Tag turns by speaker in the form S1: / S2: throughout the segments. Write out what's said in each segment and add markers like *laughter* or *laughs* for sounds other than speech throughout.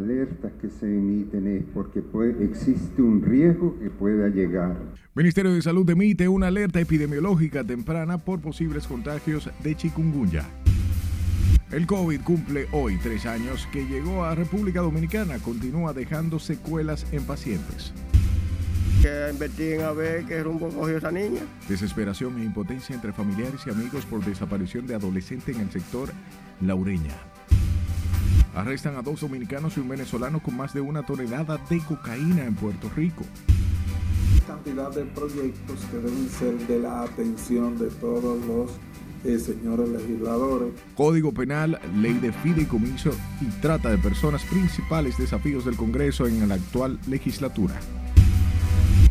S1: alertas que se emiten es porque puede, existe un riesgo que pueda llegar.
S2: Ministerio de Salud emite una alerta epidemiológica temprana por posibles contagios de chikungunya. El COVID cumple hoy tres años que llegó a República Dominicana. Continúa dejando secuelas en pacientes.
S3: Que investiguen a ver qué rumbo cogió esa niña.
S2: Desesperación e impotencia entre familiares y amigos por desaparición de adolescente en el sector Laureña. Arrestan a dos dominicanos y un venezolano con más de una tonelada de cocaína en Puerto Rico.
S4: Cantidad de proyectos que deben ser de la atención de todos los eh, señores legisladores.
S2: Código Penal, Ley de Fideicomiso y Trata de Personas, principales desafíos del Congreso en la actual legislatura.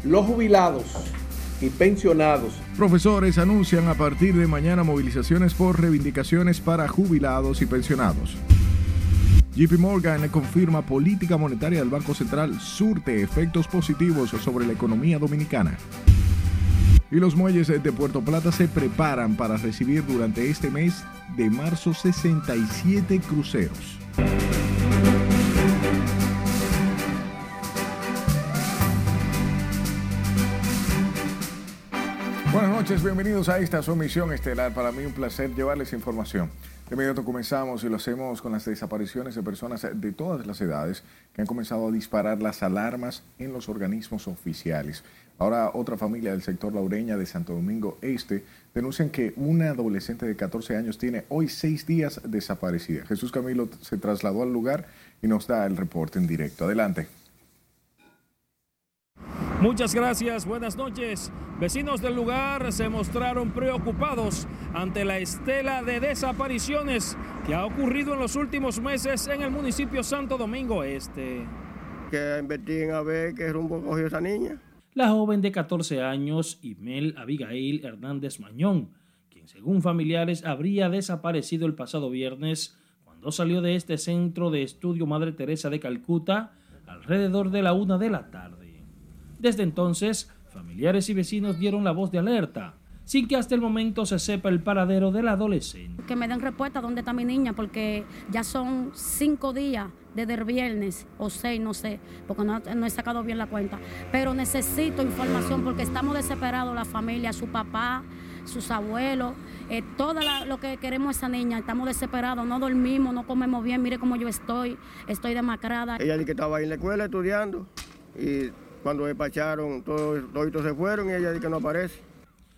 S5: Los jubilados y pensionados.
S2: Profesores anuncian a partir de mañana movilizaciones por reivindicaciones para jubilados y pensionados. JP Morgan confirma política monetaria del Banco Central surte efectos positivos sobre la economía dominicana. Y los muelles de Puerto Plata se preparan para recibir durante este mes de marzo 67 cruceros. Noches, bienvenidos a esta su emisión estelar. Para mí un placer llevarles información. De inmediato comenzamos y lo hacemos con las desapariciones de personas de todas las edades que han comenzado a disparar las alarmas en los organismos oficiales. Ahora otra familia del sector laureña de Santo Domingo Este denuncian que una adolescente de 14 años tiene hoy seis días desaparecida. Jesús Camilo se trasladó al lugar y nos da el reporte en directo. Adelante.
S6: Muchas gracias, buenas noches. Vecinos del lugar se mostraron preocupados ante la estela de desapariciones que ha ocurrido en los últimos meses en el municipio Santo Domingo Este.
S3: Que investiguen a ver qué rumbo cogió esa niña.
S7: La joven de 14 años, Imel Abigail Hernández Mañón, quien según familiares habría desaparecido el pasado viernes cuando salió de este centro de estudio Madre Teresa de Calcuta alrededor de la una de la tarde. Desde entonces, familiares y vecinos dieron la voz de alerta, sin que hasta el momento se sepa el paradero del adolescente.
S8: Que me den respuesta dónde está mi niña, porque ya son cinco días desde el viernes, o seis, no sé, porque no, he sacado bien la cuenta. Pero necesito información porque estamos desesperados, la familia, su papá, sus abuelos, eh, todo lo que queremos esa niña, estamos desesperados, no dormimos, no comemos bien, mire cómo yo estoy, estoy demacrada.
S3: Ella dice que estaba ahí en la escuela estudiando y cuando despacharon, todos, todos se fueron y ella dice que no aparece.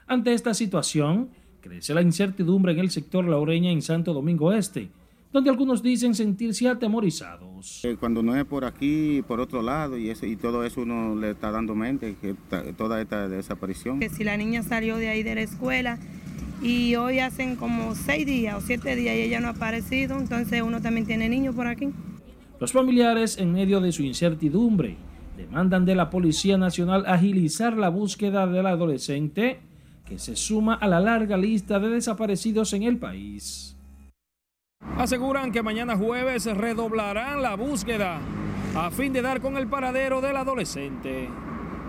S7: Ante esta situación, crece la incertidumbre en el sector laureña en Santo Domingo Este, donde algunos dicen sentirse atemorizados.
S9: Eh, cuando no es por aquí, por otro lado, y, eso, y todo eso uno le está dando mente, que toda esta desaparición.
S10: Que si la niña salió de ahí de la escuela y hoy hacen como seis días o siete días y ella no ha aparecido, entonces uno también tiene niños por aquí.
S7: Los familiares, en medio de su incertidumbre, demandan de la Policía Nacional agilizar la búsqueda del adolescente que se suma a la larga lista de desaparecidos en el país.
S6: Aseguran que mañana jueves redoblarán la búsqueda a fin de dar con el paradero del adolescente.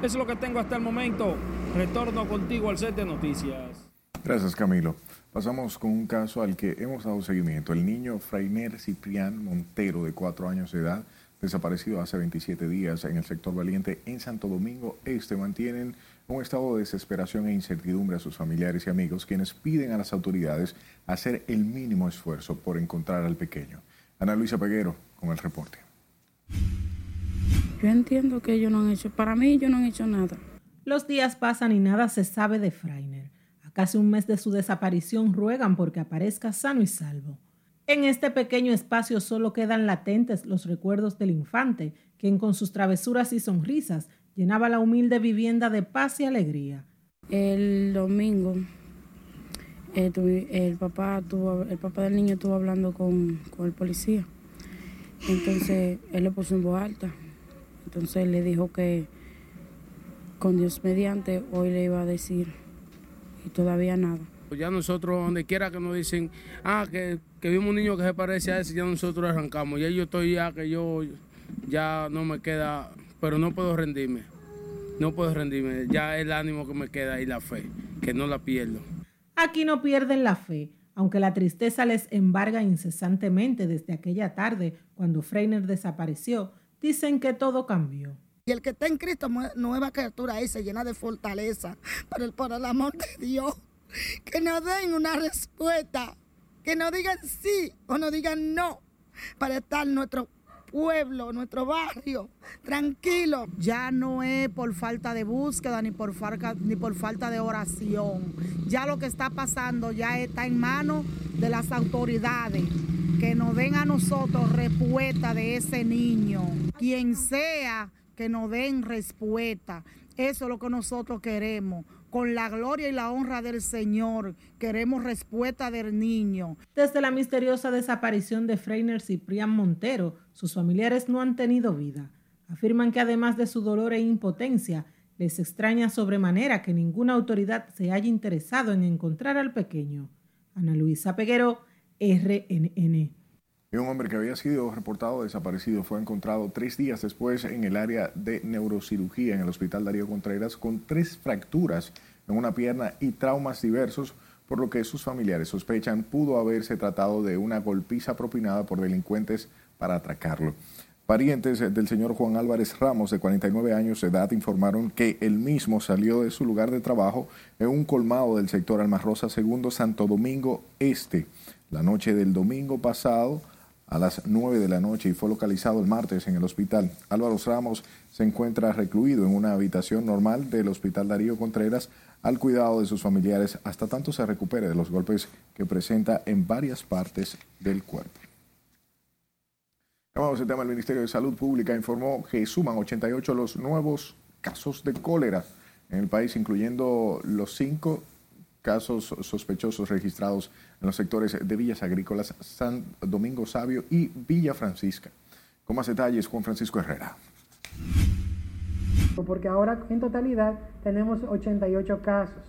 S6: es lo que tengo hasta el momento. Retorno contigo al set de noticias.
S2: Gracias Camilo. Pasamos con un caso al que hemos dado seguimiento. El niño Frainer Ciprián Montero, de cuatro años de edad, desaparecido hace 27 días en el sector Valiente en Santo Domingo Este, mantienen un estado de desesperación e incertidumbre a sus familiares y amigos, quienes piden a las autoridades hacer el mínimo esfuerzo por encontrar al pequeño. Ana Luisa Peguero con el reporte.
S11: Yo entiendo que ellos no han hecho, para mí ellos no han hecho nada.
S12: Los días pasan y nada se sabe de Freiner. A casi un mes de su desaparición ruegan porque aparezca sano y salvo. En este pequeño espacio solo quedan latentes los recuerdos del infante, quien con sus travesuras y sonrisas llenaba la humilde vivienda de paz y alegría.
S11: El domingo, eh, el, papá tuvo, el papá del niño estuvo hablando con, el policía. Entonces él le puso en voz alta. Entonces le dijo que con Dios mediante hoy le iba a decir y todavía nada.
S13: Ya nosotros, donde quiera que nos dicen, ah, que, que vimos un niño que se parece a ese, ya nosotros arrancamos. Ya yo estoy ya que yo ya no me queda, pero no puedo rendirme. No puedo rendirme. Ya el ánimo que me queda y la fe, que no la pierdo.
S12: Aquí no pierden la fe. Aunque la tristeza les embarga incesantemente desde aquella tarde cuando Freiner desapareció, dicen que todo cambió.
S14: Y el que está en Cristo, nueva criatura ahí, se llena de fortaleza. Pero el, por el amor de Dios, que nos den una respuesta. Que nos digan sí o nos digan no. Para estar nuestro pueblo, nuestro barrio, tranquilo.
S15: Ya no es por falta de búsqueda ni por, ni por falta de oración. Ya lo que está pasando ya está en manos de las autoridades. Que nos den a nosotros respuesta de ese niño. Quien sea que nos den respuesta. Eso es lo que nosotros queremos. Con la gloria y la honra del Señor, queremos respuesta del niño.
S12: Desde la misteriosa desaparición de Freiner Ciprián Montero, sus familiares no han tenido vida. Afirman que además de su dolor e impotencia, les extraña sobremanera que ninguna autoridad se haya interesado en encontrar al pequeño. Ana Luisa Peguero, RNN.
S2: Y un hombre que había sido reportado desaparecido fue encontrado tres días después en el área de neurocirugía en el Hospital Darío Contreras con tres fracturas en una pierna y traumas diversos, por lo que sus familiares sospechan pudo haberse tratado de una golpiza propinada por delincuentes para atracarlo. Parientes del señor Juan Álvarez Ramos, de 49 años de edad, informaron que él mismo salió de su lugar de trabajo en un colmado del sector Almarrosa II Santo Domingo Este la noche del domingo pasado a las 9 de la noche y fue localizado el martes en el hospital. Álvaro Ramos se encuentra recluido en una habitación normal del Hospital Darío Contreras al cuidado de sus familiares hasta tanto se recupere de los golpes que presenta en varias partes del cuerpo. Cambiamos el tema. El Ministerio de Salud Pública informó que suman 88 los nuevos casos de cólera en el país, incluyendo los cinco casos sospechosos registrados en los sectores de Villas Agrícolas, San Domingo Sabio y Villa Francisca. Con más detalles, Juan Francisco Herrera.
S16: Porque ahora en totalidad tenemos 88 casos.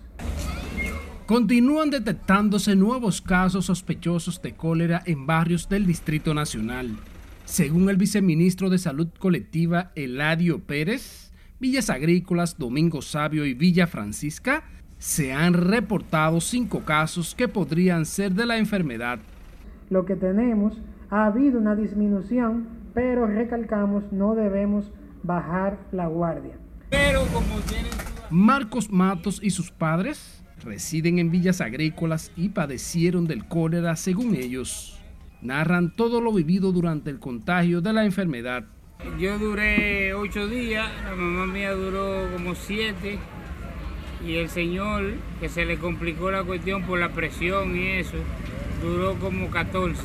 S7: Continúan detectándose nuevos casos sospechosos de cólera en barrios del Distrito Nacional. Según el viceministro de Salud Colectiva Eladio Pérez, Villas Agrícolas, Domingo Sabio y Villa Francisca se han reportado cinco casos que podrían ser de la enfermedad.
S16: Lo que tenemos, ha habido una disminución, pero recalcamos, no debemos bajar la guardia. Pero
S7: como tienen... Marcos Matos y sus padres residen en villas agrícolas y padecieron del cólera según ellos. Narran todo lo vivido durante el contagio de la enfermedad.
S17: Yo duré ocho días, la mamá mía duró como siete y el señor, que se le complicó la cuestión por la presión y eso, duró como 14,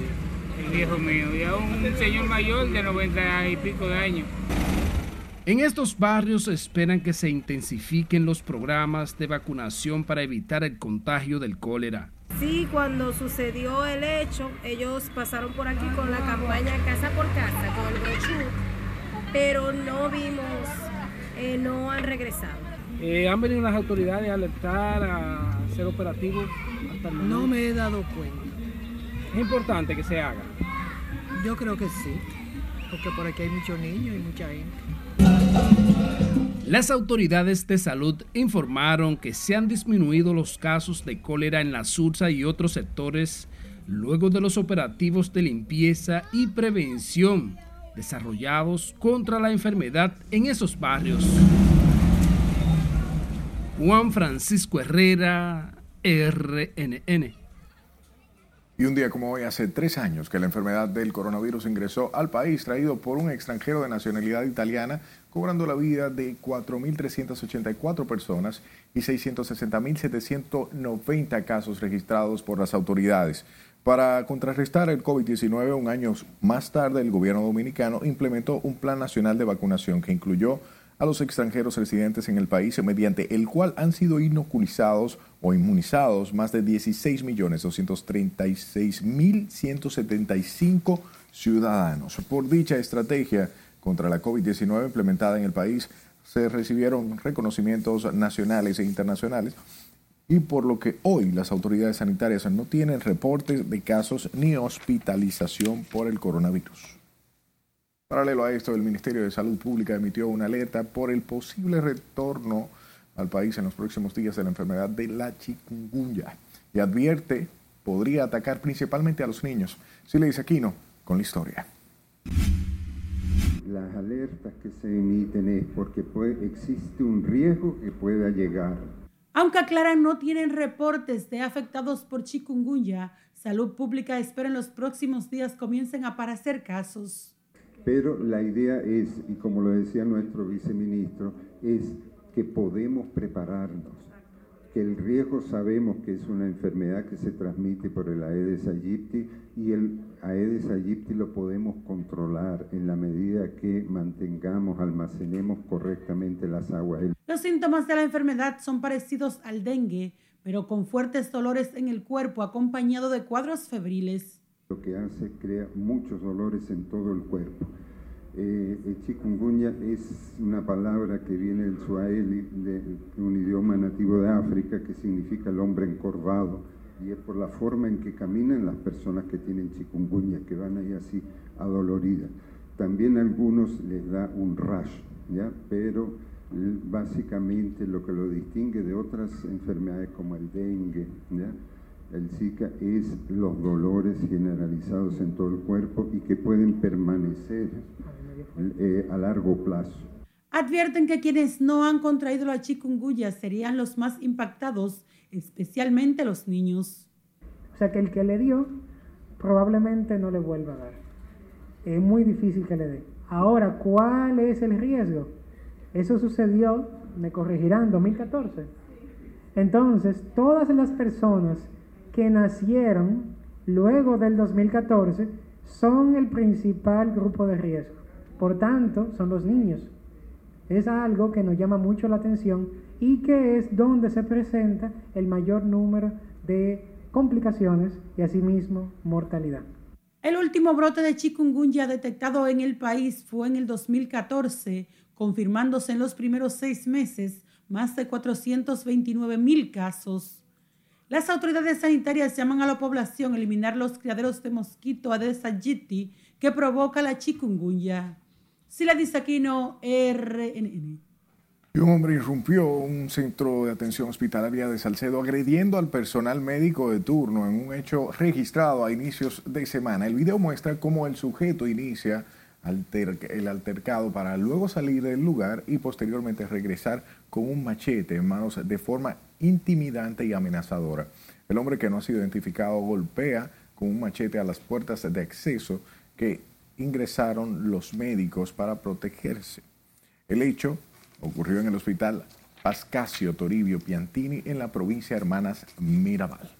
S17: el viejo mío, y aún un señor mayor de 90 y pico de años.
S7: En estos barrios esperan que se intensifiquen los programas de vacunación para evitar el contagio del cólera.
S10: Sí, cuando sucedió el hecho, ellos pasaron por aquí con la campaña casa por casa, con el brochure, pero no vimos, eh, no han regresado.
S13: Eh, ¿Han venido las autoridades a alertar, a hacer operativos?
S15: no me he dado cuenta.
S13: Es importante que se haga.
S15: Yo creo que sí, porque por aquí hay muchos niños y mucha gente.
S7: Las autoridades de salud informaron que se han disminuido los casos de cólera en la Sursa y otros sectores luego de los operativos de limpieza y prevención desarrollados contra la enfermedad en esos barrios. Juan Francisco Herrera, RNN.
S2: Y un día como hoy, hace tres años que la enfermedad del coronavirus ingresó al país, traído por un extranjero de nacionalidad italiana, cobrando la vida de 4.384 personas y 660.790 casos registrados por las autoridades. Para contrarrestar el COVID-19, un año más tarde, el gobierno dominicano implementó un plan nacional de vacunación que incluyó a los extranjeros residentes en el país, mediante el cual han sido inoculizados o inmunizados más de 16.236.175 ciudadanos. Por dicha estrategia contra la COVID-19 implementada en el país, se recibieron reconocimientos nacionales e internacionales y por lo que hoy las autoridades sanitarias no tienen reportes de casos ni hospitalización por el coronavirus. Paralelo a esto, el Ministerio de Salud Pública emitió una alerta por el posible retorno al país en los próximos días de la enfermedad de la chikungunya y advierte podría atacar principalmente a los niños. Si le dice Aquino, con la historia.
S1: Las alertas que se emiten es porque puede, existe un riesgo que pueda llegar.
S12: Aunque aclaran no tienen reportes de afectados por chikungunya, Salud Pública espera en los próximos días comiencen a aparecer casos.
S1: Pero la idea es, y como lo decía nuestro viceministro, es que podemos prepararnos, que el riesgo sabemos que es una enfermedad que se transmite por el Aedes aegypti y el Aedes aegypti lo podemos controlar en la medida que mantengamos, almacenemos correctamente las aguas.
S12: Los síntomas de la enfermedad son parecidos al dengue, pero con fuertes dolores en el cuerpo acompañado de cuadros febriles.
S1: Lo que hace crea muchos dolores en todo el cuerpo. Eh, el chikungunya es una palabra que viene del suaheli, de, un idioma nativo de África, que significa el hombre encorvado, y es por la forma en que caminan las personas que tienen chikungunya, que van ahí así adoloridas. También a algunos les da un rash, ¿ya? pero básicamente lo que lo distingue de otras enfermedades como el dengue, ¿ya? El Zika, es los dolores generalizados en todo el cuerpo y que pueden permanecer eh, a largo plazo.
S12: Advierten que quienes no han contraído la chikungunya serían los más impactados, especialmente los niños.
S16: O sea que el que le dio probablemente no le vuelva a dar. Es muy difícil que le dé. Ahora, ¿cuál es el riesgo? Eso sucedió, me corregirán, en 2014. Entonces, todas las personas que nacieron luego del 2014 son el principal grupo de riesgo. Por tanto, son los niños. Es algo que nos llama mucho la atención y que es donde se presenta el mayor número de complicaciones y asimismo mortalidad.
S12: El último brote de chikungunya detectado en el país fue en el 2014, confirmándose en los primeros seis meses más de 429 mil casos. Las autoridades sanitarias llaman a la población a eliminar los criaderos de mosquito Aedes aegypti que provoca la chikungunya. Sila Disaquino, RNN.
S2: un hombre irrumpió un centro de atención hospitalaria de Salcedo agrediendo al personal médico de turno en un hecho registrado a inicios de semana. El video muestra cómo el sujeto inicia el altercado para luego salir del lugar y posteriormente regresar con un machete en manos de forma intimidante y amenazadora. El hombre que no ha sido identificado golpea con un machete a las puertas de acceso que ingresaron los médicos para protegerse. El hecho ocurrió en el hospital Pascasio Toribio Piantini en la provincia Hermanas Mirabal.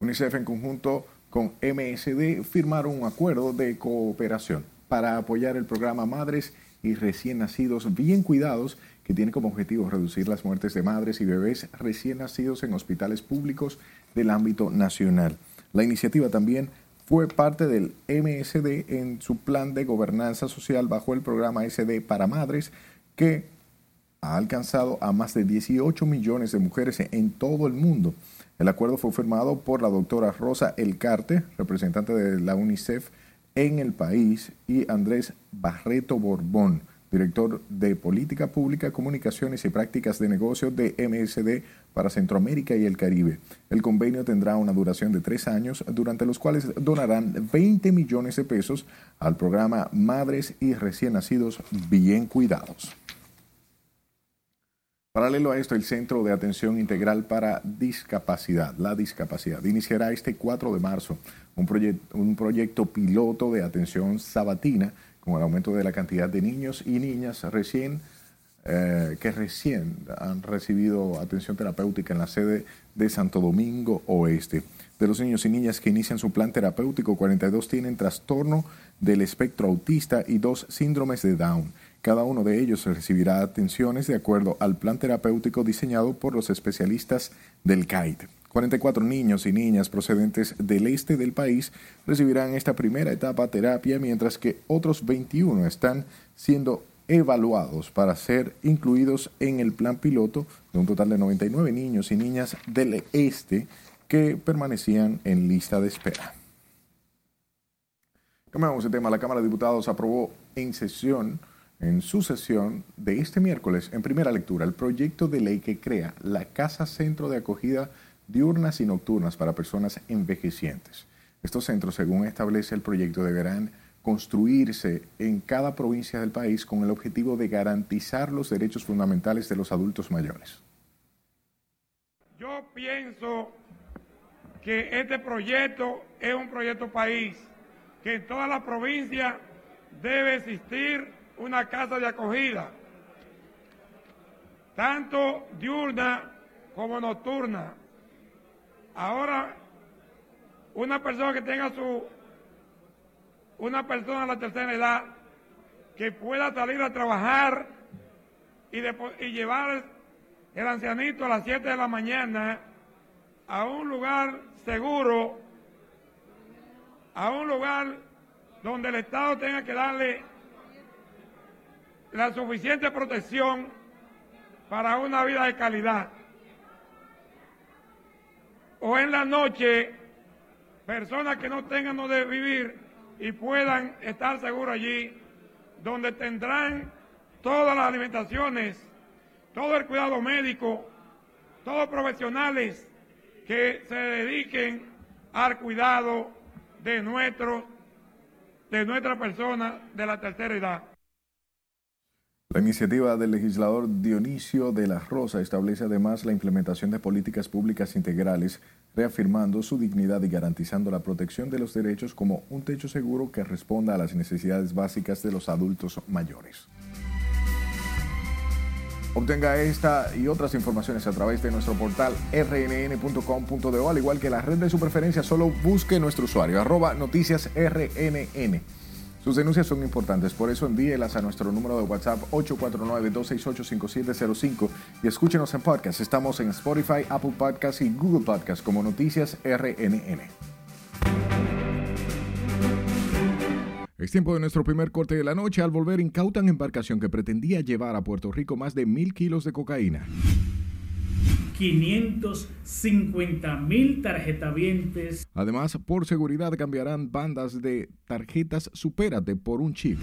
S2: UNICEF en conjunto con MSD firmaron un acuerdo de cooperación para apoyar el programa Madres y Recién Nacidos Bien Cuidados, que tiene como objetivo reducir las muertes de madres y bebés recién nacidos en hospitales públicos del ámbito nacional. La iniciativa también fue parte del MSD en su plan de gobernanza social bajo el programa SD para Madres, que ha alcanzado a más de 18 millones de mujeres en todo el mundo. El acuerdo fue firmado por la doctora Rosa Elcarte, representante de la UNICEF en el país, y Andrés Barreto Borbón, director de Política Pública, Comunicaciones y Prácticas de Negocios de MSD para Centroamérica y el Caribe. El convenio tendrá una duración de tres años, durante los cuales donarán 20 millones de pesos al programa Madres y Recién Nacidos Bien Cuidados. Paralelo a esto, el Centro de Atención Integral para Discapacidad, la discapacidad, iniciará este 4 de marzo un, proyecto piloto de atención sabatina con el aumento de la cantidad de niños y niñas recién eh, que recién han recibido atención terapéutica en la sede de Santo Domingo Oeste. De los niños y niñas que inician su plan terapéutico, 42 tienen trastorno del espectro autista y dos síndromes de Down. Cada uno de ellos recibirá atenciones de acuerdo al plan terapéutico diseñado por los especialistas del CAIT. 44 niños y niñas procedentes del este del país recibirán esta primera etapa terapia, mientras que otros 21 están siendo evaluados para ser incluidos en el plan piloto de un total de 99 niños y niñas del este que permanecían en lista de espera. Cambiamos de tema. La Cámara de Diputados aprobó en sesión, en su sesión de este miércoles, en primera lectura, el proyecto de ley que crea la Casa Centro de Acogida diurnas y nocturnas para personas envejecientes. Estos centros, según establece el proyecto, deberán construirse en cada provincia del país con el objetivo de garantizar los derechos fundamentales de los adultos mayores.
S18: Yo pienso que este proyecto es un proyecto país, que en toda la provincia debe existir una casa de acogida, tanto diurna como nocturna. Ahora, una persona que tenga su, una persona de la tercera edad, que pueda salir a trabajar y, y llevar el ancianito a las 7 de la mañana a un lugar seguro, a un lugar donde el Estado tenga que darle la suficiente protección para una vida de calidad. O en la noche, personas que no tengan donde vivir y puedan estar seguros allí, donde tendrán todas las alimentaciones, todo el cuidado médico, todos profesionales que se dediquen al cuidado de nuestro, de nuestra persona de la tercera edad.
S2: La iniciativa del legislador Dionisio de la Rosa establece además la implementación de políticas públicas integrales, reafirmando su dignidad y garantizando la protección de los derechos como un techo seguro que responda a las necesidades básicas de los adultos mayores. Obtenga esta y otras informaciones a través de nuestro portal rnn.com.de, al igual que la red de su preferencia, solo busque nuestro usuario, arroba noticias rnn. Sus denuncias son importantes, por eso envíelas a nuestro número de WhatsApp 849-268-5705 y escúchenos en podcast. Estamos en Spotify, Apple Podcasts y Google Podcasts como Noticias RNN. Es tiempo de nuestro primer corte de la noche. Al volver, incautan embarcación que pretendía llevar a Puerto Rico más de mil kilos de cocaína.
S19: 550 mil tarjetavientes.
S2: Además, por seguridad cambiarán bandas de tarjetas Supérate por un chip.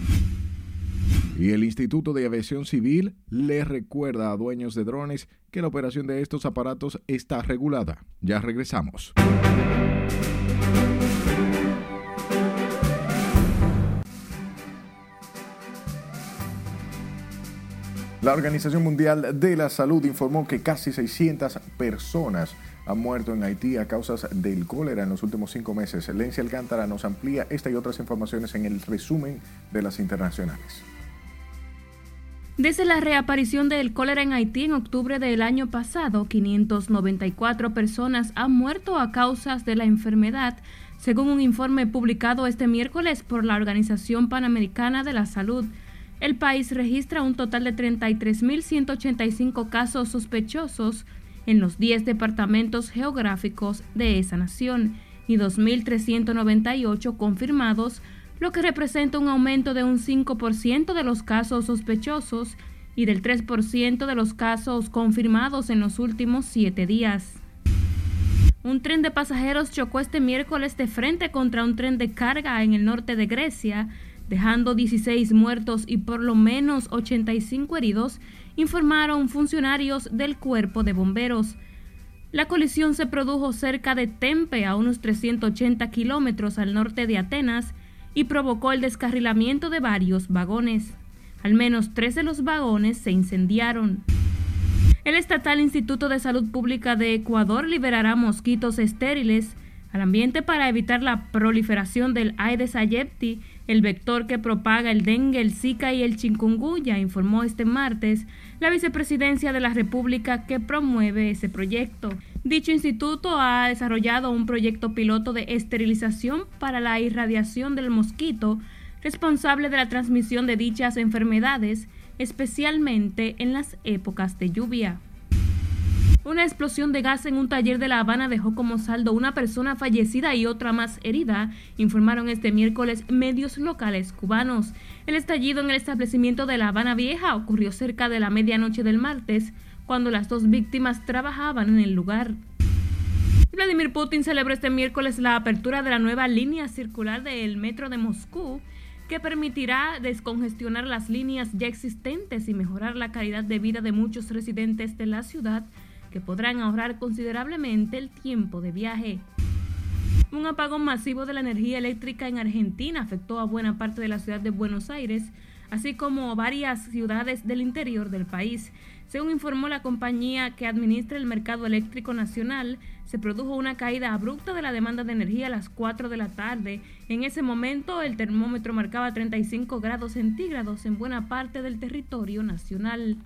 S2: Y el Instituto de Aviación Civil le recuerda a dueños de drones que la operación de estos aparatos está regulada. Ya regresamos. La Organización Mundial de la Salud informó que casi 600 personas han muerto en Haití a causas del cólera en los últimos cinco meses. Lencia Alcántara nos amplía esta y otras informaciones en el resumen de las internacionales.
S20: Desde la reaparición del cólera en Haití en octubre del año pasado, 594 personas han muerto a causas de la enfermedad, según un informe publicado este miércoles por la Organización Panamericana de la Salud el país registra un total de 33.185 casos sospechosos en los 10 departamentos geográficos de esa nación y 2.398 confirmados, lo que representa un aumento de un 5% de los casos sospechosos y del 3% de los casos confirmados en los últimos siete días. Un tren de pasajeros chocó este miércoles de frente contra un tren de carga en el norte de Grecia, dejando 16 muertos y por lo menos 85 heridos, informaron funcionarios del cuerpo de bomberos. La colisión se produjo cerca de Tempe, a unos 380 kilómetros al norte de Atenas, y provocó el descarrilamiento de varios vagones. Al menos tres de los vagones se incendiaron. El Estatal Instituto de Salud Pública de Ecuador liberará mosquitos estériles al ambiente para evitar la proliferación del Aedes aegypti el vector que propaga el dengue, el zika y el chikungunya, informó este martes la vicepresidencia de la República que promueve ese proyecto. Dicho instituto ha desarrollado un proyecto piloto de esterilización para la irradiación del mosquito responsable de la transmisión de dichas enfermedades, especialmente en las épocas de lluvia. Una explosión de gas en un taller de La Habana dejó como saldo una persona fallecida y otra más herida, informaron este miércoles medios locales cubanos. El estallido en el establecimiento de La Habana Vieja ocurrió cerca de la medianoche del martes, cuando las dos víctimas trabajaban en el lugar. Vladimir Putin celebró este miércoles la apertura de la nueva línea circular del metro de Moscú, que permitirá descongestionar las líneas ya existentes y mejorar la calidad de vida de muchos residentes de la ciudad que podrán ahorrar considerablemente el tiempo de viaje. Un apagón masivo de la energía eléctrica en Argentina afectó a buena parte de la ciudad de Buenos Aires, así como varias ciudades del interior del país. Según informó la compañía que administra el mercado eléctrico nacional, se produjo una caída abrupta de la demanda de energía a las 4 de la tarde. En ese momento el termómetro marcaba 35 grados centígrados en buena parte del territorio nacional.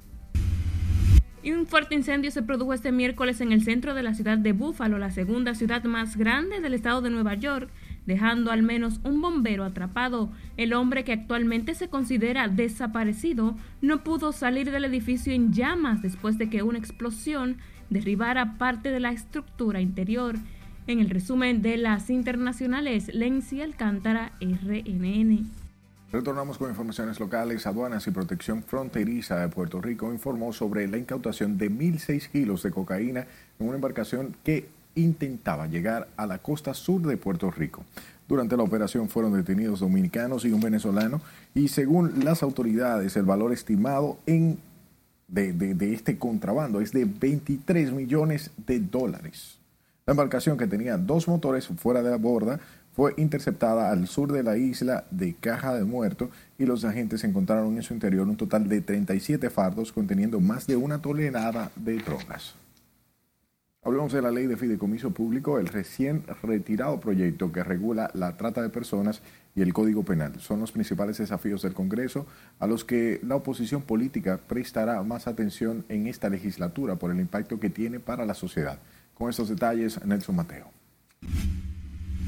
S20: Y un fuerte incendio se produjo este miércoles en el centro de la ciudad de Búfalo, la segunda ciudad más grande del estado de Nueva York, dejando al menos un bombero atrapado. El hombre que actualmente se considera desaparecido no pudo salir del edificio en llamas después de que una explosión derribara parte de la estructura interior. En el resumen de las internacionales, Lenzi Alcántara, RNN.
S2: Retornamos con informaciones locales. Aduanas y Protección Fronteriza de Puerto Rico informó sobre la incautación de 1.006 kilos de cocaína en una embarcación que intentaba llegar a la costa sur de Puerto Rico. Durante la operación fueron detenidos dominicanos y un venezolano y según las autoridades el valor estimado en, de, de este contrabando es de 23 millones de dólares. La embarcación que tenía dos motores fuera de la borda fue interceptada al sur de la isla de Caja de Muerto y los agentes encontraron en su interior un total de 37 fardos conteniendo más de una tonelada de drogas. Hablamos de la ley de fideicomiso público, el recién retirado proyecto que regula la trata de personas y el Código Penal. Son los principales desafíos del Congreso a los que la oposición política prestará más atención en esta legislatura por el impacto que tiene para la sociedad. Con estos detalles, Nelson Mateo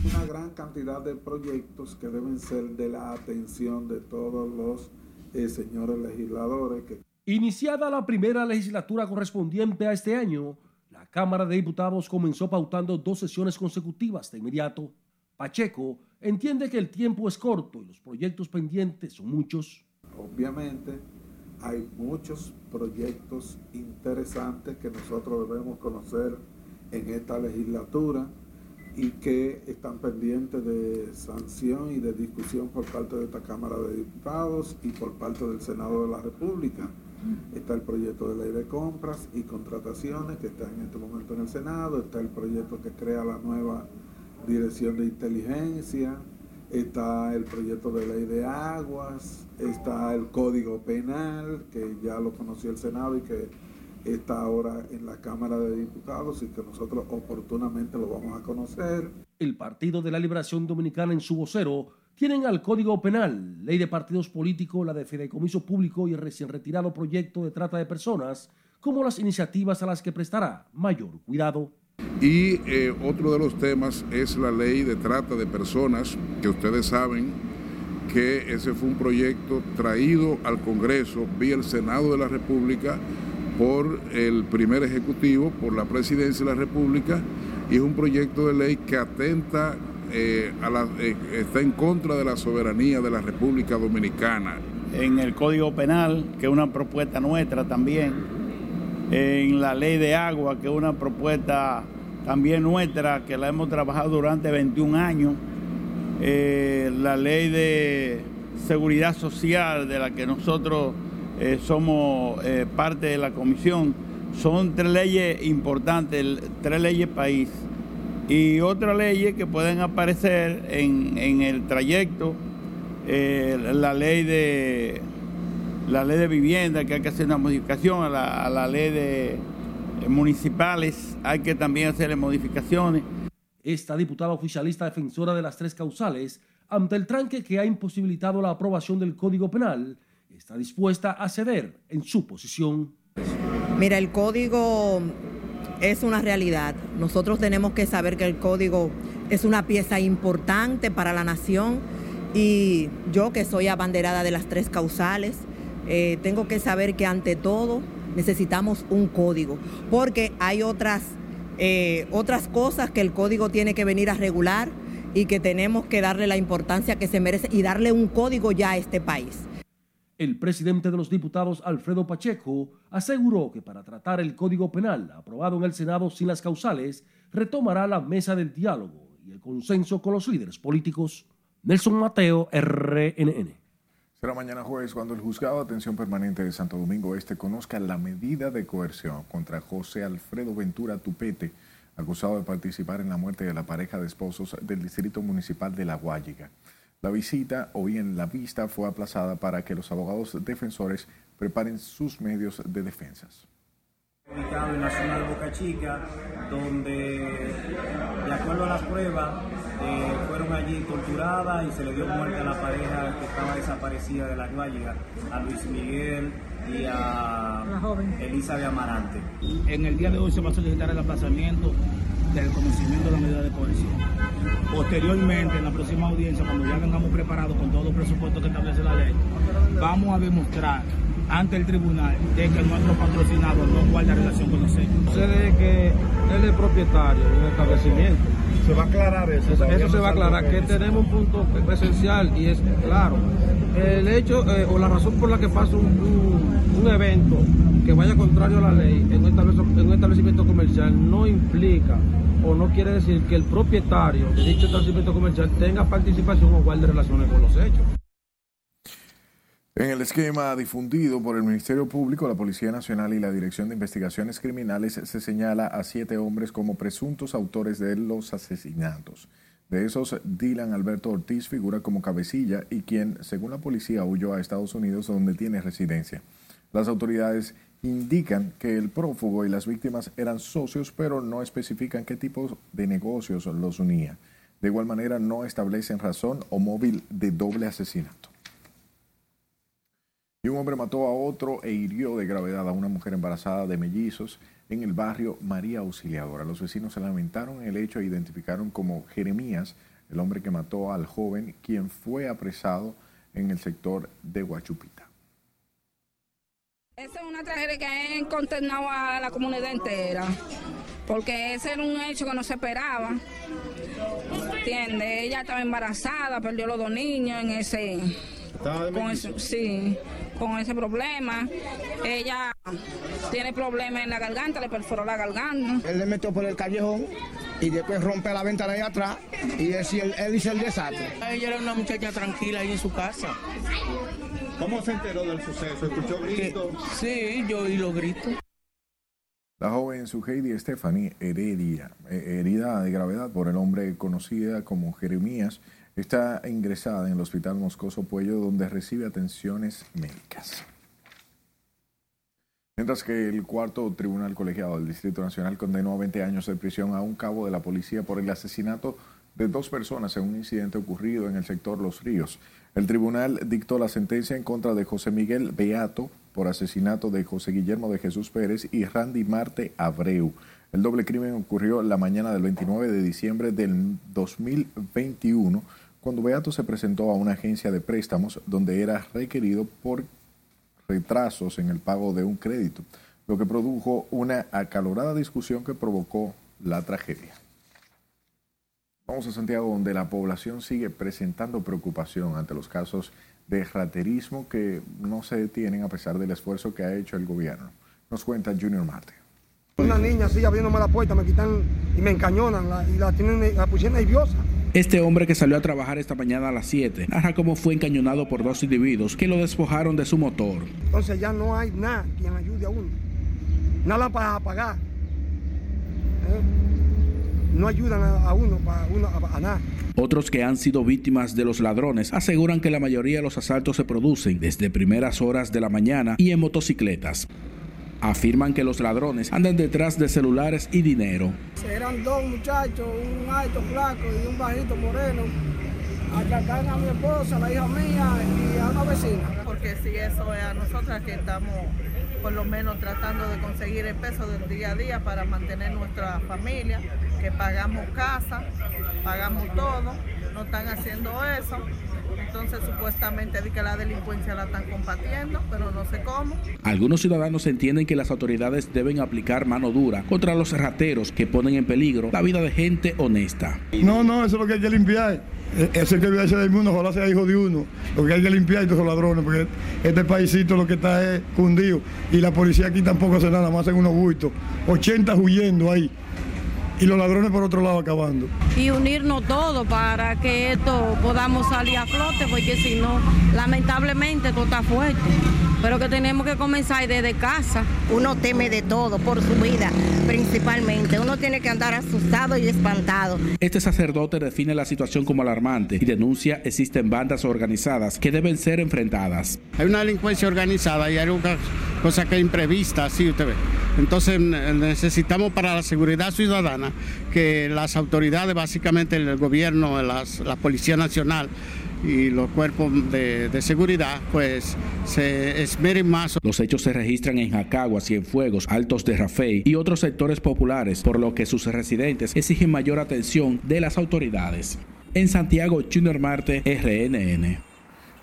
S4: una gran cantidad de proyectos que deben ser de la atención de todos los eh, señores legisladores. Que...
S21: Iniciada la primera legislatura correspondiente a este año, la Cámara de Diputados comenzó pautando dos sesiones consecutivas de inmediato. Pacheco entiende que el tiempo es corto y los proyectos pendientes son muchos.
S4: Obviamente hay muchos proyectos interesantes que nosotros debemos conocer en esta legislatura y que están pendientes de sanción y de discusión por parte de esta Cámara de Diputados y por parte del Senado de la República. Está el proyecto de ley de compras y contrataciones que está en este momento en el Senado, está el proyecto que crea la nueva Dirección de Inteligencia, está el proyecto de ley de aguas, está el Código Penal, que ya lo conoció el Senado y que está ahora en la Cámara de Diputados y que nosotros oportunamente lo vamos a conocer.
S21: El Partido de la Liberación Dominicana en su vocero tienen al Código Penal, Ley de Partidos Políticos, la de Fideicomiso Público y el recién retirado proyecto de trata de personas como las iniciativas a las que prestará mayor cuidado.
S22: Y eh, otro de los temas es la ley de trata de personas, que ustedes saben que ese fue un proyecto traído al Congreso vía el Senado de la República por el primer ejecutivo, por la presidencia de la República, y es un proyecto de ley que atenta, eh, a la, eh, está en contra de la soberanía de la República Dominicana.
S23: En el Código Penal, que es una propuesta nuestra también, en la ley de agua, que es una propuesta también nuestra, que la hemos trabajado durante 21 años, eh, la ley de seguridad social, de la que nosotros eh, somos eh, parte de la comisión. Son tres leyes importantes, tres leyes país. Y otras leyes que pueden aparecer en, el trayecto, eh, la ley de la ley de vivienda, que hay que hacer una modificación a la, a la ley de municipales, hay que también hacerle modificaciones.
S21: Esta diputada oficialista defensora de las tres causales, ante el tranque que ha imposibilitado la aprobación del Código Penal, está dispuesta a ceder en su posición.
S24: Mira, el código es una realidad. Nosotros tenemos que saber que el código es una pieza importante para la nación y yo que soy abanderada de las tres causales, eh, tengo que saber que ante todo necesitamos un código, porque hay otras, eh, otras cosas que el código tiene que venir a regular y que tenemos que darle la importancia que se merece y darle un código ya a este país.
S21: El presidente de los diputados, Alfredo Pacheco, aseguró que para tratar el Código Penal aprobado en el Senado sin las causales, retomará la mesa del diálogo y el consenso con los líderes políticos. Nelson Mateo, RNN.
S2: Será mañana jueves cuando el juzgado de atención permanente de Santo Domingo Este conozca la medida de coerción contra José Alfredo Ventura Tupete, acusado de participar en la muerte de la pareja de esposos del Distrito Municipal de La Guayiga. La visita, o bien la vista, fue aplazada para que los abogados defensores preparen sus medios de defensas.
S25: Ubicado en la zona de Boca Chica, donde de acuerdo a las pruebas eh, fueron allí torturadas y se le dio muerte a la pareja que estaba desaparecida de la Guayiga, a Luis Miguel y a Elisa de Amarante.
S26: En el día de hoy se va a solicitar el aplazamiento del conocimiento de la medida de coerción. Posteriormente, en la próxima audiencia, cuando ya tengamos preparado con todo el presupuesto que establece la ley, vamos a demostrar ante el tribunal de que nuestro patrocinador no guarda relación con nosotros.
S27: Sucede que él es propietario de un establecimiento.
S28: ¿Se va a aclarar eso?
S27: Eso, se va a aclarar, que tenemos un punto esencial y es claro. El hecho eh, o la razón por la que pasa un, evento que vaya contrario a la ley en un establecimiento comercial no implica o no quiere decir que el propietario de dicho establecimiento comercial tenga participación o guarde relaciones con los hechos.
S2: En el esquema difundido por el Ministerio Público, la Policía Nacional y la Dirección de Investigaciones Criminales se señala a siete hombres como presuntos autores de los asesinatos. De esos, Dylan Alberto Ortiz figura como cabecilla y quien, según la policía, huyó a Estados Unidos donde tiene residencia. Las autoridades indican que el prófugo y las víctimas eran socios, pero no especifican qué tipo de negocios los unía. De igual manera, no establecen razón o móvil de doble asesinato. Y un hombre mató a otro e hirió de gravedad a una mujer embarazada de mellizos en el barrio María Auxiliadora. Los vecinos se lamentaron el hecho e identificaron como Jeremías, el hombre que mató al joven, quien fue apresado en el sector de Huachupita.
S29: Esa es una tragedia que ha consternado a la comunidad entera, porque ese era un hecho que no se esperaba. ¿Entiende? Ella estaba embarazada, perdió los dos niños en ese... Con eso, sí con ese problema. Ella tiene problemas en la garganta, le perforó la garganta.
S30: Él le metió por el callejón y después rompe la ventana ahí atrás y él, él hizo el desastre.
S31: Ella era una muchacha tranquila ahí en su casa.
S28: ¿Cómo se enteró del suceso? ¿Escuchó gritos?
S31: Sí, yo oí los gritos.
S2: La joven Suheidi Stephanie Heredia, eh, herida de gravedad por el hombre conocida como Jeremías, Está ingresada en el Hospital Moscoso Puello, donde recibe atenciones médicas. Mientras que el cuarto tribunal colegiado del Distrito Nacional condenó a 20 años de prisión a un cabo de la policía por el asesinato de dos personas en un incidente ocurrido en el sector Los Ríos. El tribunal dictó la sentencia en contra de José Miguel Beato por asesinato de José Guillermo de Jesús Pérez y Randy Marte Abreu. El doble crimen ocurrió la mañana del 29 de diciembre del 2021 cuando Beato se presentó a una agencia de préstamos donde era requerido por retrasos en el pago de un crédito, lo que produjo una acalorada discusión que provocó la tragedia. Vamos a Santiago, donde la población sigue presentando preocupación ante los casos de raterismo que no se detienen a pesar del esfuerzo que ha hecho el gobierno. Nos cuenta Junior Marte.
S32: Una niña así abriéndome la puerta, me quitan y me encañonan y la, tienen, la pusieron nerviosa.
S33: Este hombre que salió a trabajar esta mañana a las 7 narra cómo fue encañonado por dos individuos que lo despojaron de su motor.
S32: Entonces ya no hay nada quien ayude a uno. Nada para pagar. ¿Eh? No ayudan a, uno, para uno a, a nada.
S33: Otros que han sido víctimas de los ladrones aseguran que la mayoría de los asaltos se producen desde primeras horas de la mañana y en motocicletas afirman que los ladrones andan detrás de celulares y dinero.
S32: Eran dos muchachos, un alto flaco y un bajito moreno. Atacan a mi esposa, a la hija mía y a una vecina.
S34: Porque si eso es a nosotras que estamos por lo menos tratando de conseguir el peso del día a día para mantener nuestra familia, que pagamos casa, pagamos todo, no están haciendo eso entonces supuestamente di que la delincuencia la están combatiendo, pero no sé cómo.
S33: Algunos ciudadanos entienden que las autoridades deben aplicar mano dura contra los rateros que ponen en peligro la vida de gente honesta.
S28: No, no, eso es lo que hay que limpiar. E-, ese que vive del mundo, ojalá sea hijo de uno. Lo que hay que limpiar es los ladrones, porque este paísito lo que está es cundido. Y la policía aquí tampoco hace nada, más hacen unos bultos. 80 huyendo ahí. Y los ladrones por otro lado acabando.
S8: Y unirnos todos para que esto podamos salir a flote, porque si no, lamentablemente esto está fuerte. Pero que tenemos que comenzar desde casa.
S14: Uno teme de todo por su vida, principalmente. Uno tiene que andar asustado y espantado.
S33: Este sacerdote define la situación como alarmante y denuncia existen bandas organizadas que deben ser enfrentadas.
S35: Hay una delincuencia organizada y hay una cosa que es imprevista, así usted ve. Entonces necesitamos para la seguridad ciudadana que las autoridades, básicamente el gobierno, las, la Policía Nacional, y los cuerpos de, de, seguridad pues se esmeren más.
S33: Los hechos se registran en Jacagua, Cienfuegos, Altos de Rafey y otros sectores populares, por lo que sus residentes exigen mayor atención de las autoridades. En Santiago, Junior Marte, RNN.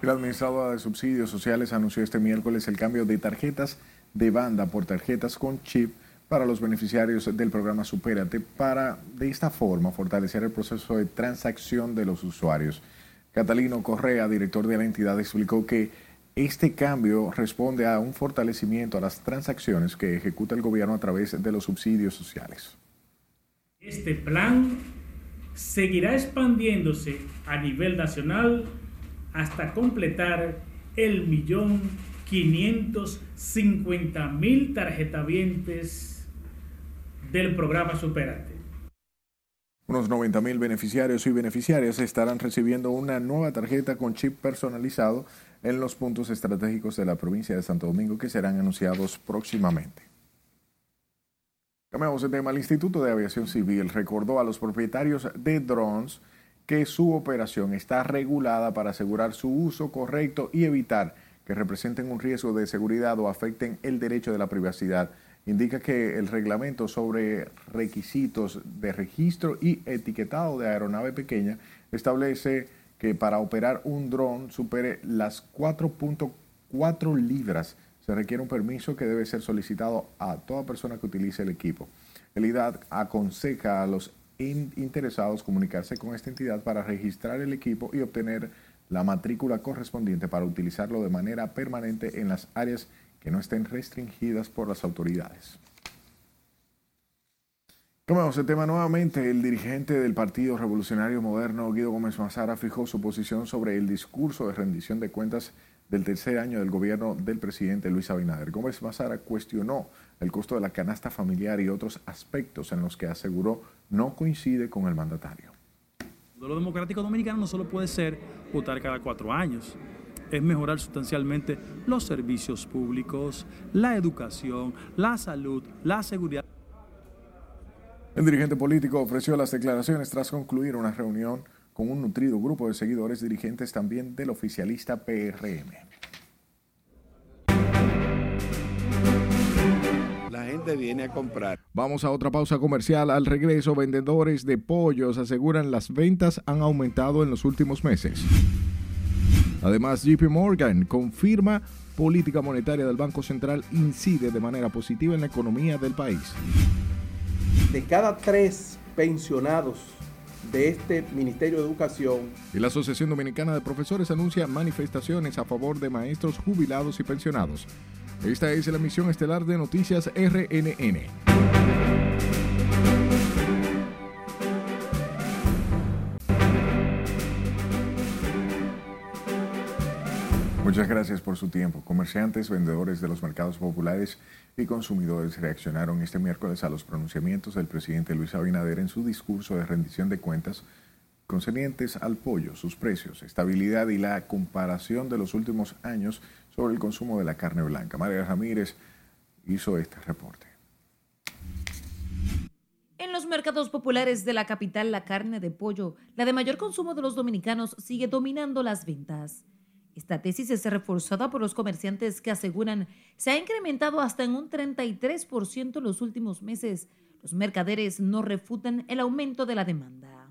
S2: La administradora de subsidios sociales anunció este miércoles el cambio de tarjetas de banda por tarjetas con chip para los beneficiarios del programa Superate para de esta forma fortalecer el proceso de transacción de los usuarios. Catalino Correa, director de la entidad, explicó que este cambio responde a un fortalecimiento a las transacciones que ejecuta el gobierno a través de los subsidios sociales.
S36: Este plan seguirá expandiéndose a nivel nacional hasta completar el millón quinientos cincuenta mil tarjetavientes del programa Superate.
S2: Unos 90 mil beneficiarios y beneficiarias estarán recibiendo una nueva tarjeta con chip personalizado en los puntos estratégicos de la provincia de Santo Domingo que serán anunciados próximamente. Cambiamos de tema. El Instituto de Aviación Civil recordó a los propietarios de drones que su operación está regulada para asegurar su uso correcto y evitar que representen un riesgo de seguridad o afecten el derecho de la privacidad indica que el reglamento sobre requisitos de registro y etiquetado de aeronave pequeña establece que para operar un dron supere las 4.4 libras se requiere un permiso que debe ser solicitado a toda persona que utilice el equipo. El IDAD aconseja a los interesados comunicarse con esta entidad para registrar el equipo y obtener la matrícula correspondiente para utilizarlo de manera permanente en las áreas que no estén restringidas por las autoridades. Tomamos el tema nuevamente. El dirigente del Partido Revolucionario Moderno, Guido Gómez Mazara, fijó su posición sobre el discurso de rendición de cuentas del tercer año del gobierno del presidente Luis Abinader. Gómez Mazara cuestionó el costo de la canasta familiar y otros aspectos en los que aseguró no coincide con el mandatario.
S37: Modelo democrático dominicano no solo puede ser votar cada cuatro años es mejorar sustancialmente los servicios públicos, la educación, la salud, la seguridad.
S2: El dirigente político ofreció las declaraciones tras concluir una reunión con un nutrido grupo de seguidores dirigentes también del oficialista PRM.
S25: La gente viene a comprar.
S2: Vamos a otra pausa comercial. Al regreso, vendedores de pollos aseguran las ventas han aumentado en los últimos meses. Además, JP Morgan confirma política monetaria del Banco Central incide de manera positiva en la economía del país.
S5: De cada tres pensionados de este Ministerio de Educación.
S2: Y la Asociación Dominicana de Profesores anuncia manifestaciones a favor de maestros jubilados y pensionados. Esta es la emisión estelar de Noticias RNN. Muchas gracias por su tiempo. Comerciantes, vendedores de los mercados populares y consumidores reaccionaron este miércoles a los pronunciamientos del presidente Luis Abinader en su discurso de rendición de cuentas concernientes al pollo, sus precios, estabilidad y la comparación de los últimos años sobre el consumo de la carne blanca. María Ramírez hizo este reporte.
S38: En los mercados populares de la capital, la carne de pollo, la de mayor consumo de los dominicanos, sigue dominando las ventas. Esta tesis es reforzada por los comerciantes que aseguran se ha incrementado hasta en un 33% en los últimos meses. Los mercaderes no refutan el aumento de la demanda.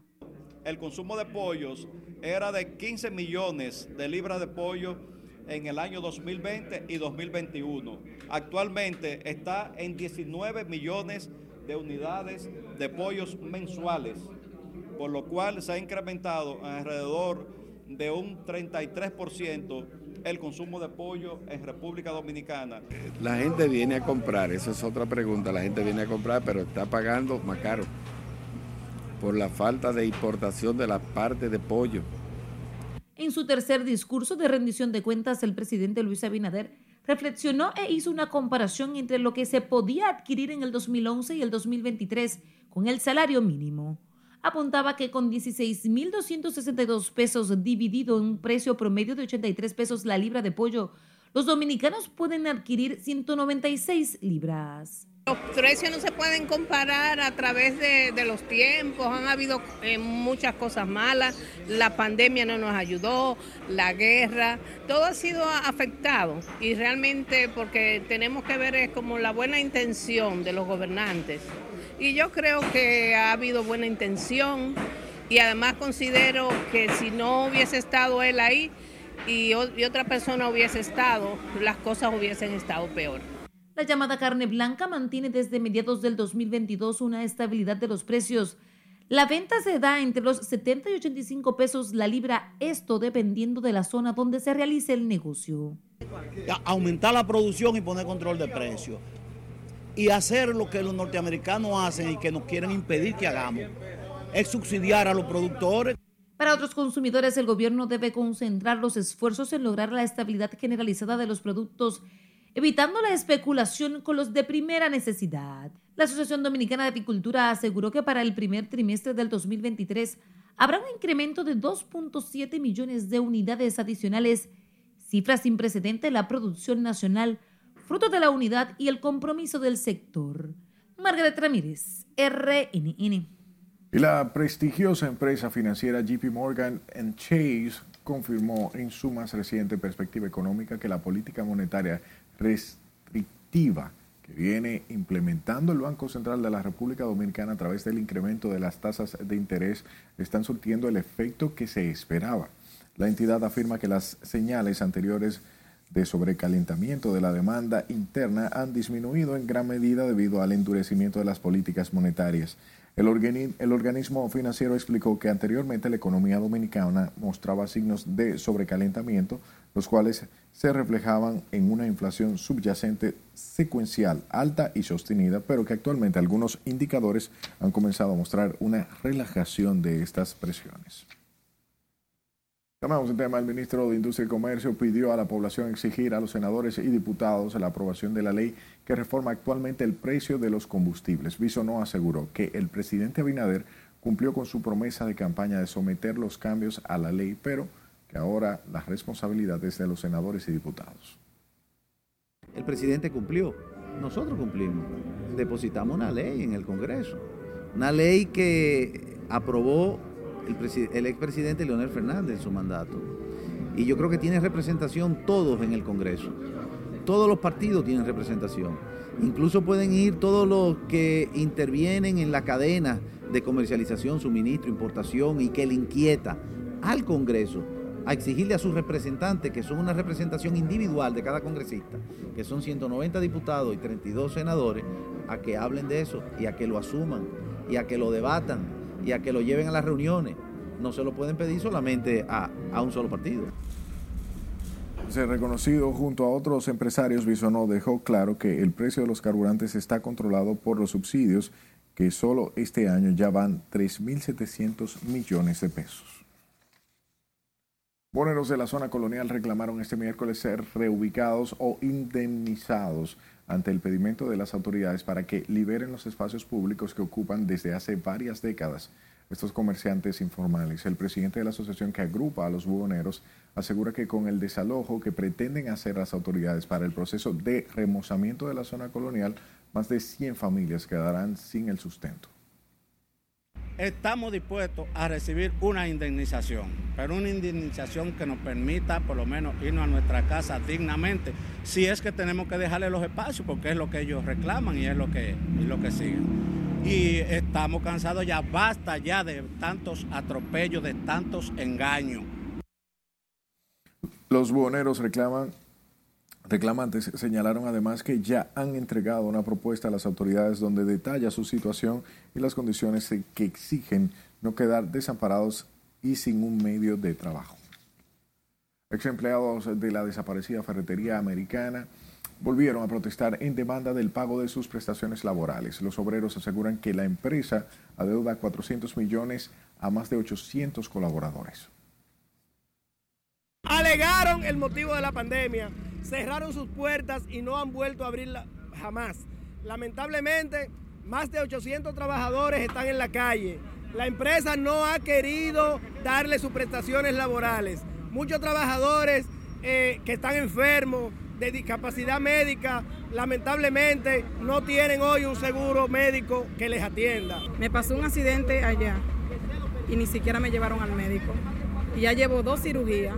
S22: El consumo de pollos era de 15 millones de libras de pollo en el año 2020 y 2021. Actualmente está en 19 millones de unidades de pollos mensuales, por lo cual se ha incrementado alrededor de un 33% el consumo de pollo en República Dominicana.
S25: La gente viene a comprar, esa es otra pregunta, la gente viene a comprar, pero está pagando más caro.
S39: por la falta de importación de la parte de pollo.
S38: En su tercer discurso de rendición de cuentas, el presidente Luis Abinader reflexionó e hizo una comparación entre lo que se podía adquirir en el 2011 y el 2023 con el salario mínimo. Apuntaba que con 16.262 pesos dividido en un precio promedio de 83 pesos la libra de pollo, los dominicanos pueden adquirir 196 libras.
S40: Los precios no se pueden comparar a través de, los tiempos, han habido eh, muchas cosas malas, la pandemia no nos ayudó, la guerra, todo ha sido afectado y realmente porque tenemos que ver es como la buena intención de los gobernantes. Y yo creo que ha habido buena intención y además considero que si no hubiese estado él ahí y, y otra persona hubiese estado, las cosas hubiesen estado peor.
S38: La llamada carne blanca mantiene desde mediados del 2022 una estabilidad de los precios. La venta se da entre los 70 y 85 pesos la libra, esto dependiendo de la zona donde se realice el negocio.
S26: Aumentar la producción y poner control de precios. Y hacer lo que los norteamericanos hacen y que nos quieren impedir que hagamos, es subsidiar a los productores.
S38: Para otros consumidores, el gobierno debe concentrar los esfuerzos en lograr la estabilidad generalizada de los productos evitando la especulación con los de primera necesidad. La Asociación Dominicana de Apicultura aseguró que para el primer trimestre del 2023 habrá un incremento de 2.7 millones de unidades adicionales, cifra sin precedente en la producción nacional, fruto de la unidad y el compromiso del sector. Margaret Ramírez, RNN.
S2: Y la prestigiosa empresa financiera JP Morgan Chase confirmó en su más reciente perspectiva económica que la política monetaria restrictiva que viene implementando el Banco Central de la República Dominicana a través del incremento de las tasas de interés están surtiendo el efecto que se esperaba. La entidad afirma que las señales anteriores de sobrecalentamiento de la demanda interna han disminuido en gran medida debido al endurecimiento de las políticas monetarias. El, el, organismo financiero explicó que anteriormente la economía dominicana mostraba signos de sobrecalentamiento, los cuales se reflejaban en una inflación subyacente secuencial alta y sostenida, pero que actualmente algunos indicadores han comenzado a mostrar una relajación de estas presiones. Cambiamos el tema. El ministro de Industria y Comercio pidió a la población exigir a los senadores y diputados la aprobación de la ley que reforma actualmente el precio de los combustibles. no aseguró que el presidente Abinader cumplió con su promesa de campaña de someter los cambios a la ley, pero que ahora la responsabilidad es de los senadores y diputados.
S41: El presidente cumplió, nosotros cumplimos, depositamos una ley en el Congreso, una ley que aprobó el, el expresidente Leonel Fernández en su mandato. Y yo creo que tiene representación todos en el Congreso. Todos los partidos tienen representación. Incluso pueden ir todos los que intervienen en la cadena de comercialización, suministro, importación y que le inquieta al Congreso a exigirle a sus representantes, que son una representación individual de cada congresista, que son 190 diputados y 32 senadores, a que hablen de eso y a que lo asuman y a que lo debatan y a que lo lleven a las reuniones. No se lo pueden pedir solamente a, a un solo partido.
S2: Se reconocido junto a otros empresarios, Bisonó dejó claro que el precio de los carburantes está controlado por los subsidios, que solo este año ya van 3.700 millones de pesos. Boneros de la zona colonial reclamaron este miércoles ser reubicados o indemnizados ante el pedimento de las autoridades para que liberen los espacios públicos que ocupan desde hace varias décadas estos comerciantes informales. El presidente de la asociación que agrupa a los buhoneros asegura que con el desalojo que pretenden hacer las autoridades para el proceso de remozamiento de la zona colonial, más de 100 familias quedarán sin el sustento
S42: estamos dispuestos a recibir una indemnización, pero una indemnización que nos permita por lo menos irnos a nuestra casa dignamente, si es que tenemos que dejarle los espacios, porque es lo que ellos reclaman y es lo que, lo que siguen. Y estamos cansados ya, basta ya de tantos atropellos, de tantos engaños.
S2: Los buhoneros reclaman Reclamantes señalaron además que ya han entregado una propuesta a las autoridades donde detalla su situación y las condiciones que exigen no quedar desamparados y sin un medio de trabajo. Ex empleados de la desaparecida ferretería americana volvieron a protestar en demanda del pago de sus prestaciones laborales. Los obreros aseguran que la empresa adeuda 400 millones a más de 800 colaboradores.
S43: Alegaron el motivo de la pandemia, cerraron sus puertas y no han vuelto a abrirla jamás. Lamentablemente, más de 800 trabajadores están en la calle. La empresa no ha querido darle sus prestaciones laborales. Muchos trabajadores eh, que están enfermos de discapacidad médica, lamentablemente no tienen hoy un seguro médico que les atienda.
S44: Me pasó un accidente allá y ni siquiera me llevaron al médico. Y ya llevo dos cirugías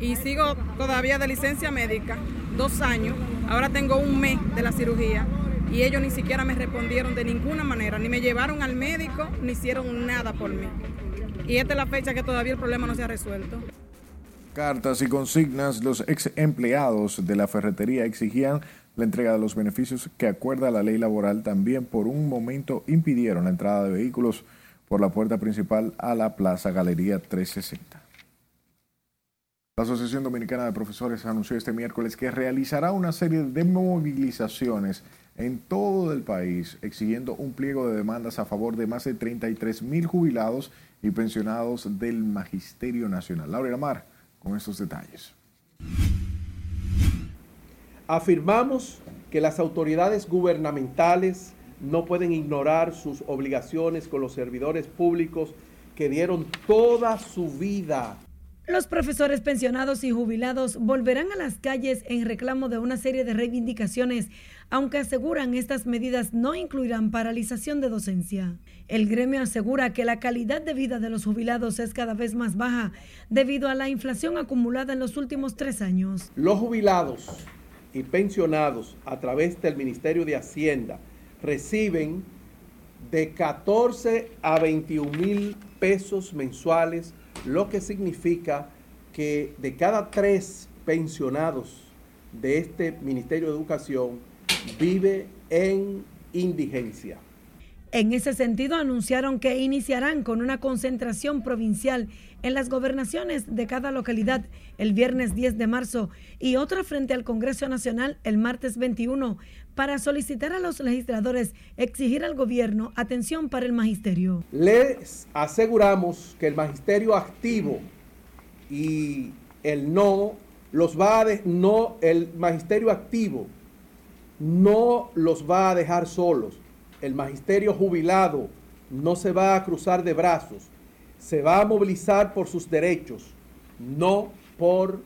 S44: y sigo todavía de licencia médica, dos años. Ahora tengo un mes de la cirugía y ellos ni siquiera me respondieron de ninguna manera, ni me llevaron al médico, ni hicieron nada por mí. Y esta es la fecha que todavía el problema no se ha resuelto.
S2: Cartas y consignas, los ex empleados de la ferretería exigían la entrega de los beneficios que acuerda la ley laboral. También por un momento impidieron la entrada de vehículos por la puerta principal a la Plaza Galería 360. La Asociación Dominicana de Profesores anunció este miércoles que realizará una serie de movilizaciones en todo el país exigiendo un pliego de demandas a favor de más de 33 mil jubilados y pensionados del Magisterio Nacional. Laura Lamar con estos detalles.
S5: Afirmamos que las autoridades gubernamentales no pueden ignorar sus obligaciones con los servidores públicos que dieron toda su vida
S45: los profesores pensionados y jubilados volverán a las calles en reclamo de una serie de reivindicaciones, aunque aseguran estas medidas no incluirán paralización de docencia. El gremio asegura que la calidad de vida de los jubilados es cada vez más baja debido a la inflación acumulada en los últimos tres años.
S5: Los jubilados y pensionados a través del Ministerio de Hacienda reciben de 14 a 21 mil pesos mensuales lo que significa que de cada tres pensionados de este Ministerio de Educación vive en indigencia.
S45: En ese sentido, anunciaron que iniciarán con una concentración provincial en las gobernaciones de cada localidad el viernes 10 de marzo y otra frente al Congreso Nacional el martes 21 para solicitar a los legisladores exigir al gobierno atención para el magisterio.
S5: Les aseguramos que el magisterio activo y el no los va a no el magisterio activo no los va a dejar solos el magisterio jubilado no se va a cruzar de brazos, se va a movilizar por sus derechos, no por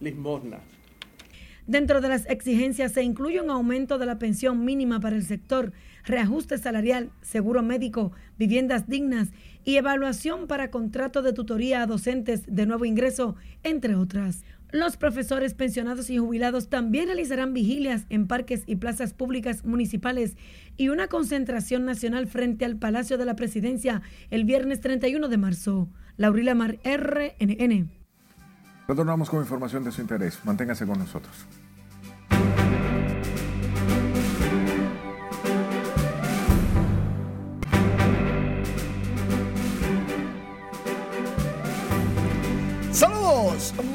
S5: limosna.
S45: Dentro de las exigencias se incluye un aumento de la pensión mínima para el sector, reajuste salarial, seguro médico, viviendas dignas y evaluación para contrato de tutoría a docentes de nuevo ingreso, entre otras. Los profesores pensionados y jubilados también realizarán vigilias en parques y plazas públicas municipales y una concentración nacional frente al Palacio de la Presidencia el viernes 31 de marzo. Laurila Mar, RNN.
S2: Retornamos con información de su interés. Manténgase con nosotros.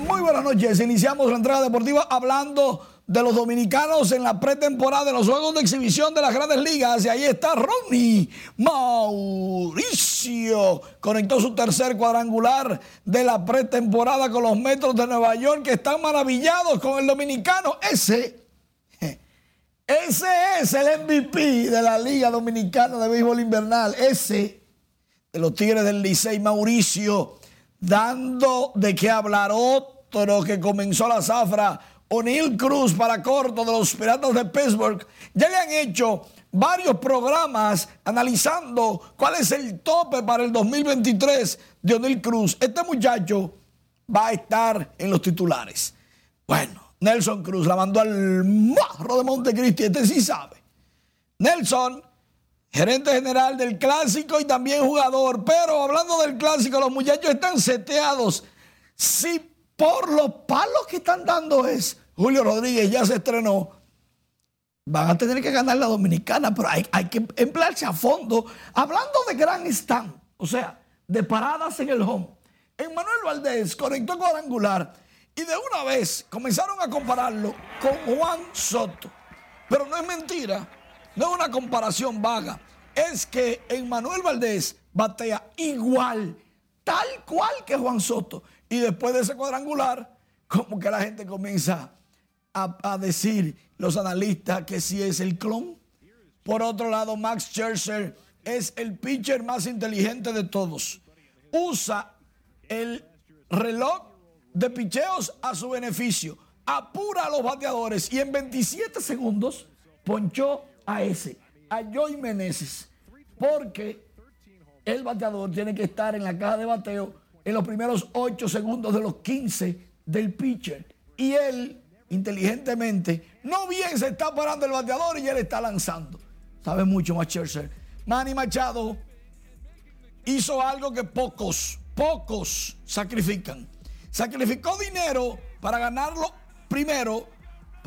S46: Muy buenas noches. Iniciamos la entrada deportiva hablando de los dominicanos en la pretemporada de los Juegos de Exhibición de las Grandes Ligas. Y ahí está Ronnie Mauricio. Conectó su tercer cuadrangular de la pretemporada con los Metros de Nueva York que están maravillados con el dominicano. Ese, ese es el MVP de la Liga Dominicana de Béisbol Invernal. Ese de los Tigres del Licey Mauricio dando de qué hablar otro que comenzó la zafra, O'Neill Cruz para corto de los Piratas de Pittsburgh. Ya le han hecho varios programas analizando cuál es el tope para el 2023 de O'Neill Cruz. Este muchacho va a estar en los titulares. Bueno, Nelson Cruz la mandó al marro de Montecristi, este sí sabe. Nelson gerente general del clásico y también jugador. Pero hablando del clásico, los muchachos están seteados. Si por los palos que están dando es Julio Rodríguez ya se estrenó, van a tener que ganar la dominicana, pero hay, hay que emplearse a fondo. Hablando de gran stand, o sea, de paradas en el home. Emmanuel Valdés conectó cuadrangular Y de una vez comenzaron a compararlo con Juan Soto. Pero no es mentira, no es una comparación vaga. Es que Emmanuel Valdés batea igual, tal cual que Juan Soto. Y después de ese cuadrangular, como que la gente comienza a, decir, los analistas, que si es el clon. Por otro lado, Max Scherzer es el pitcher más inteligente de todos. Usa el reloj de picheos a su beneficio. Apura a los bateadores y en 27 segundos ponchó a ese, a Joey Meneses. Porque el bateador tiene que estar en la caja de bateo en los primeros 8 segundos de los 15 del pitcher. Y él, inteligentemente, no bien se está parando el bateador y él está lanzando. Sabe mucho más Scherzer. Manny Machado hizo algo que pocos, pocos sacrifican. Sacrificó dinero para ganarlo primero,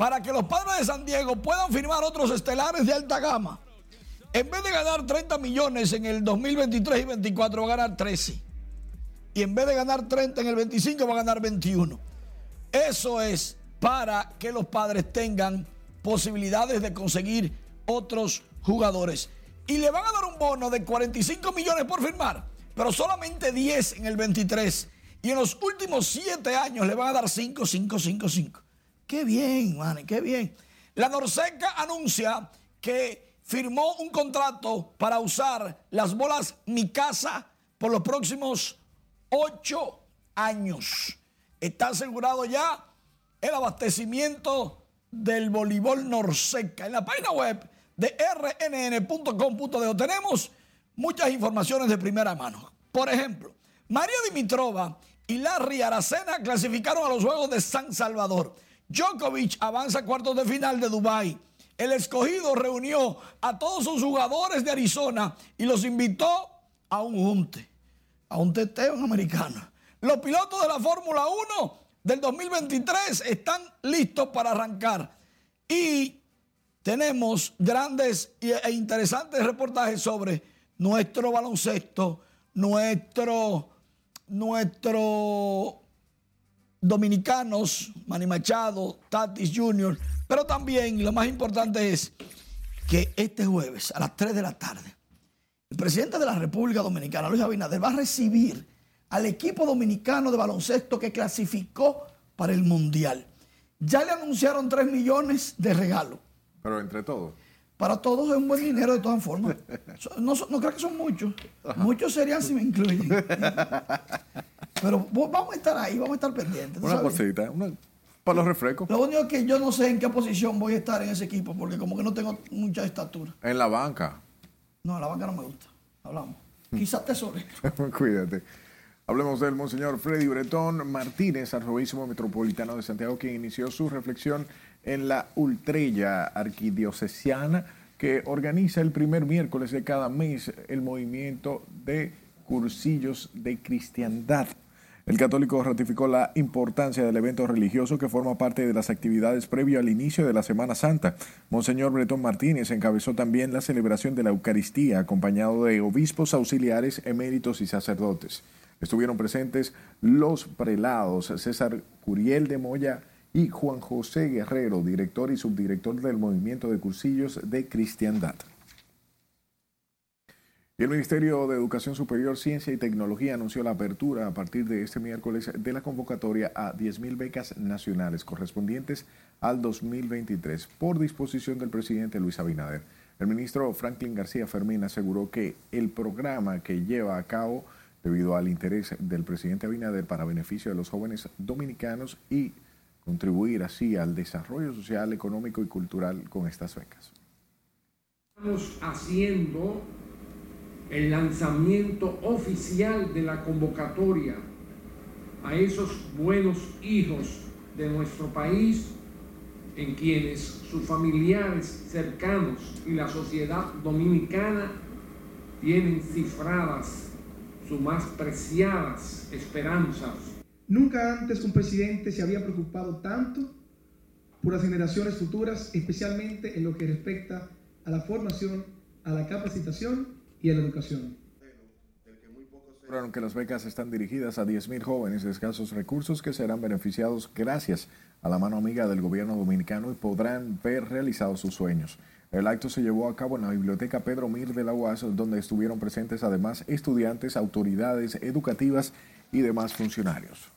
S46: para que los padres de San Diego puedan firmar otros estelares de alta gama. En vez de ganar 30 millones en el 2023 y 24, va a ganar 13. Y en vez de ganar 30 en el 25, va a ganar 21. Eso es para que los padres tengan posibilidades de conseguir otros jugadores. Y le van a dar un bono de 45 millones por firmar, pero solamente 10 en el 23. Y en los últimos 7 años le van a dar 5, 5, 5, 5. Qué bien, man, qué bien. La Norseca anuncia que firmó un contrato para usar las bolas Mi Casa por los próximos 8 años. Está asegurado ya el abastecimiento del voleibol Norseca. En la página web de rnn.com.de tenemos muchas informaciones de primera mano. Por ejemplo, María Dimitrova y Larry Aracena clasificaron a los Juegos de San Salvador. Djokovic avanza a cuartos de final de Dubái. El escogido reunió a todos sus jugadores de Arizona y los invitó a un junte, a un teteo en americano. Los pilotos de la Fórmula 1 del 2023 están listos para arrancar. Y tenemos grandes e interesantes reportajes sobre nuestro baloncesto, nuestro, nuestro dominicanos, Manny Machado, Tatis Jr., pero también, lo más importante es que este jueves a las 3 de la tarde, el presidente de la República Dominicana, Luis Abinader, va a recibir al equipo dominicano de baloncesto que clasificó para el Mundial. Ya le anunciaron 3 millones de regalos.
S2: Pero entre todos.
S46: Para todos es un buen dinero de todas formas. No, no creo que son muchos. Muchos serían si me incluyen. Pero vamos a estar ahí, vamos a estar pendientes.
S2: Una cosita, una, para los refrescos.
S46: Lo único es que yo no sé en qué posición voy a estar en ese equipo, porque como que no tengo mucha estatura.
S2: En la banca.
S46: No, en la banca no me gusta. Hablamos. Quizás tesorero. *laughs*
S2: Cuídate. Hablemos del Monseñor Freddy Bretón Martínez, arzobispo metropolitano de Santiago, quien inició su reflexión en la Ultrella Arquidiocesana, que organiza el primer miércoles de cada mes el movimiento de cursillos de cristiandad. El católico ratificó la importancia del evento religioso que forma parte de las actividades previo al inicio de la Semana Santa. Monseñor Bretón Martínez encabezó también la celebración de la Eucaristía, acompañado de obispos auxiliares, eméritos y sacerdotes. Estuvieron presentes los prelados César Curiel de Moya y Juan José Guerrero, director y subdirector del Movimiento de Cursillos de Cristiandad. El Ministerio de Educación Superior, Ciencia y Tecnología anunció la apertura a partir de este miércoles de la convocatoria a 10.000 becas nacionales correspondientes al 2023 por disposición del presidente Luis Abinader. El ministro Franklin García Fermín aseguró que el programa que lleva a cabo debido al interés del presidente Abinader para beneficio de los jóvenes dominicanos y contribuir así al desarrollo social, económico y cultural con estas becas.
S47: Estamos haciendo el lanzamiento oficial de la convocatoria a esos buenos hijos de nuestro país en quienes sus familiares cercanos y la sociedad dominicana tienen cifradas sus más preciadas esperanzas.
S48: Nunca antes un presidente se había preocupado tanto por las generaciones futuras, especialmente en lo que respecta a la formación, a la capacitación y a la educación.
S2: que las becas están dirigidas a 10.000 jóvenes de escasos recursos que serán beneficiados gracias a la mano amiga del gobierno dominicano y podrán ver realizados sus sueños. El acto se llevó a cabo en la Biblioteca Pedro Mir de la UAS, donde estuvieron presentes además estudiantes, autoridades educativas y demás funcionarios.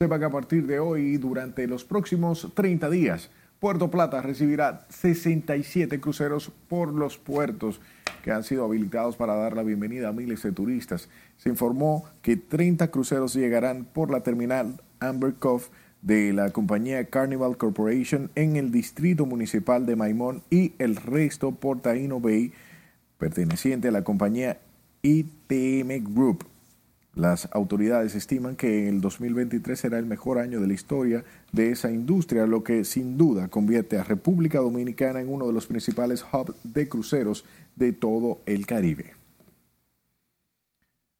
S2: Sepa que a partir de hoy, durante los próximos 30 días, Puerto Plata recibirá 67 cruceros por los puertos que han sido habilitados para dar la bienvenida a miles de turistas. Se informó que 30 cruceros llegarán por la terminal Amber Cove de la compañía Carnival Corporation en el distrito municipal de Maimón y el resto por Taino Bay, perteneciente a la compañía ITM Group. Las autoridades estiman que el 2023 será el mejor año de la historia de esa industria, lo que sin duda convierte a República Dominicana en uno de los principales hubs de cruceros de todo el Caribe.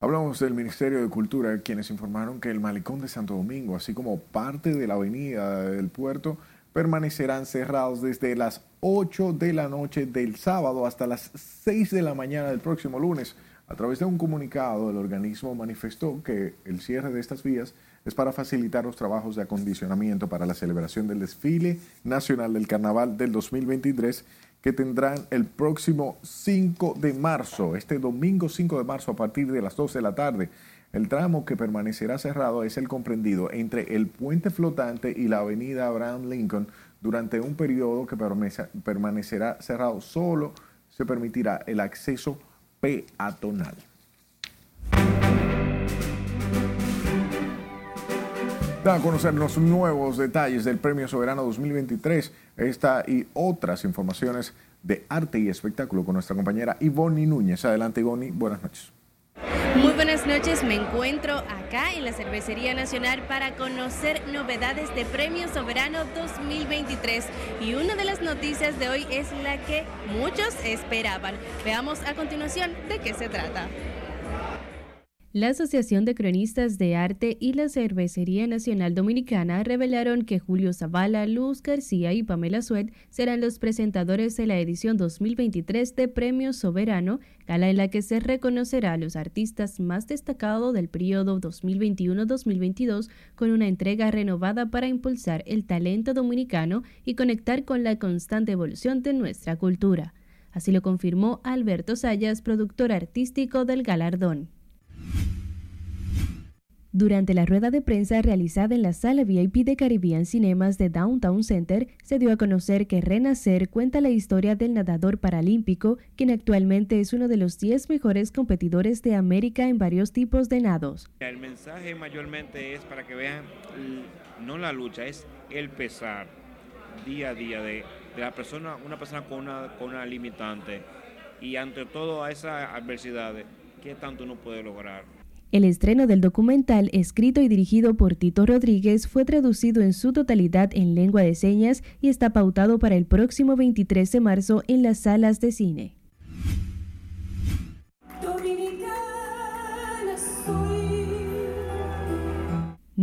S2: Hablamos del Ministerio de Cultura, quienes informaron que el malecón de Santo Domingo, así como parte de la avenida del puerto, permanecerán cerrados desde las 8 de la noche del sábado hasta las 6 de la mañana del próximo lunes a través de un comunicado, el organismo manifestó que el cierre de estas vías es para facilitar los trabajos de acondicionamiento para la celebración del desfile nacional del Carnaval del 2023 que tendrán el próximo 5 de marzo, este domingo 5 de marzo a partir de las 12 de la tarde. El tramo que permanecerá cerrado es el comprendido entre el puente flotante y la avenida Abraham Lincoln durante un periodo que permanecerá cerrado. Solo se permitirá el acceso peatonal. Da a conocer los nuevos detalles del Premio Soberano 2023, esta y otras informaciones de arte y espectáculo con nuestra compañera Ivonne Núñez. Adelante Ivonne, buenas noches.
S49: Muy buenas noches, me encuentro acá en la Cervecería Nacional para conocer novedades de Premio Soberano 2023 y una de las noticias de hoy es la que muchos esperaban. Veamos a continuación de qué se trata.
S50: La Asociación de Cronistas de Arte y la Cervecería Nacional Dominicana revelaron que Julio Zavala, Luz García y Pamela Suet serán los presentadores de la edición 2023 de Premio Soberano, gala en la que se reconocerá a los artistas más destacados del periodo 2021-2022 con una entrega renovada para impulsar el talento dominicano y conectar con la constante evolución de nuestra cultura. Así lo confirmó Alberto Sayas, productor artístico del galardón. Durante la rueda de prensa realizada en la sala VIP de Caribbean Cinemas de Downtown Center, se dio a conocer que Renacer cuenta la historia del nadador paralímpico, quien actualmente es uno de los 10 mejores competidores de América en varios tipos de nados.
S51: El mensaje mayormente es para que vean no la lucha, es el pesar día a día de, la persona, una persona con una, con una limitante y ante todo a esas adversidades, ¿qué tanto uno puede lograr?
S50: El estreno del documental, escrito y dirigido por Tito Rodríguez, fue traducido en su totalidad en lengua de señas y está pautado para el próximo 23 de marzo en las salas de cine.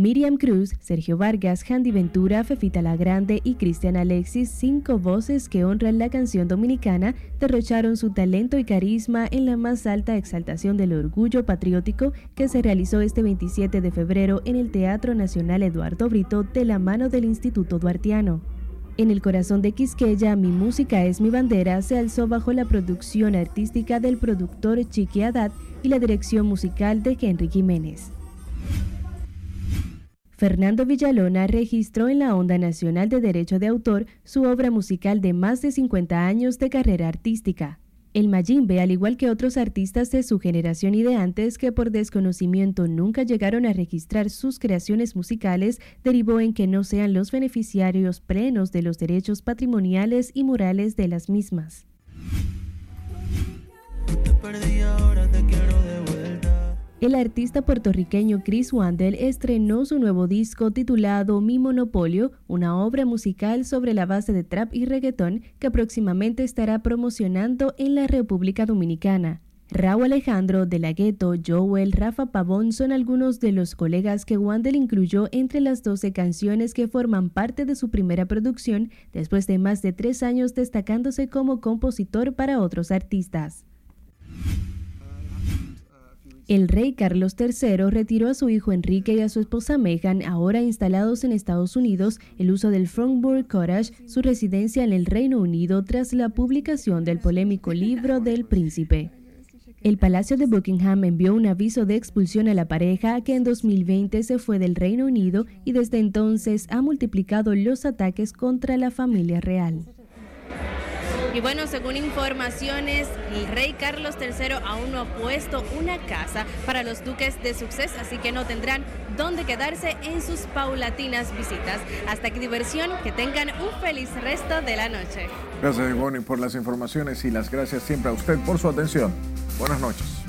S50: Miriam Cruz, Sergio Vargas, Handy Ventura, Fefita La Grande y Cristian Alexis, cinco voces que honran la canción dominicana, derrocharon su talento y carisma en la más alta exaltación del orgullo patriótico que se realizó este 27 de febrero en el Teatro Nacional Eduardo Brito de la mano del Instituto Duartiano. En el corazón de Quisqueya, Mi música es mi bandera se alzó bajo la producción artística del productor Chiqui Haddad y la dirección musical de Henry Jiménez. Fernando Villalona registró en la Onda Nacional de Derecho de Autor su obra musical de más de 50 años de carrera artística. El Mayimbe, al igual que otros artistas de su generación y de antes que por desconocimiento nunca llegaron a registrar sus creaciones musicales, derivó en que no sean los beneficiarios plenos de los derechos patrimoniales y morales de las mismas. El artista puertorriqueño Chris Wandel estrenó su nuevo disco titulado Mi Monopolio, una obra musical sobre la base de trap y reggaetón que próximamente estará promocionando en la República Dominicana. Raúl Alejandro, De La Ghetto, Joel, Rafa Pavón son algunos de los colegas que Wandel incluyó entre las 12 canciones que forman parte de su primera producción después de más de tres años destacándose como compositor para otros artistas. El rey Carlos III retiró a su hijo Enrique y a su esposa Meghan, ahora instalados en Estados Unidos, el uso del Fromburg Cottage, su residencia en el Reino Unido, tras la publicación del polémico libro del príncipe. El Palacio de Buckingham envió un aviso de expulsión a la pareja que en 2020 se fue del Reino Unido y desde entonces ha multiplicado los ataques contra la familia real.
S49: Y bueno, según informaciones, el rey Carlos III aún no ha puesto una casa para los duques de Sussex, así que no tendrán dónde quedarse en sus paulatinas visitas. Hasta que diversión, que tengan un feliz resto de la noche.
S2: Gracias, Bonnie, por las informaciones y las gracias siempre a usted por su atención. Buenas noches.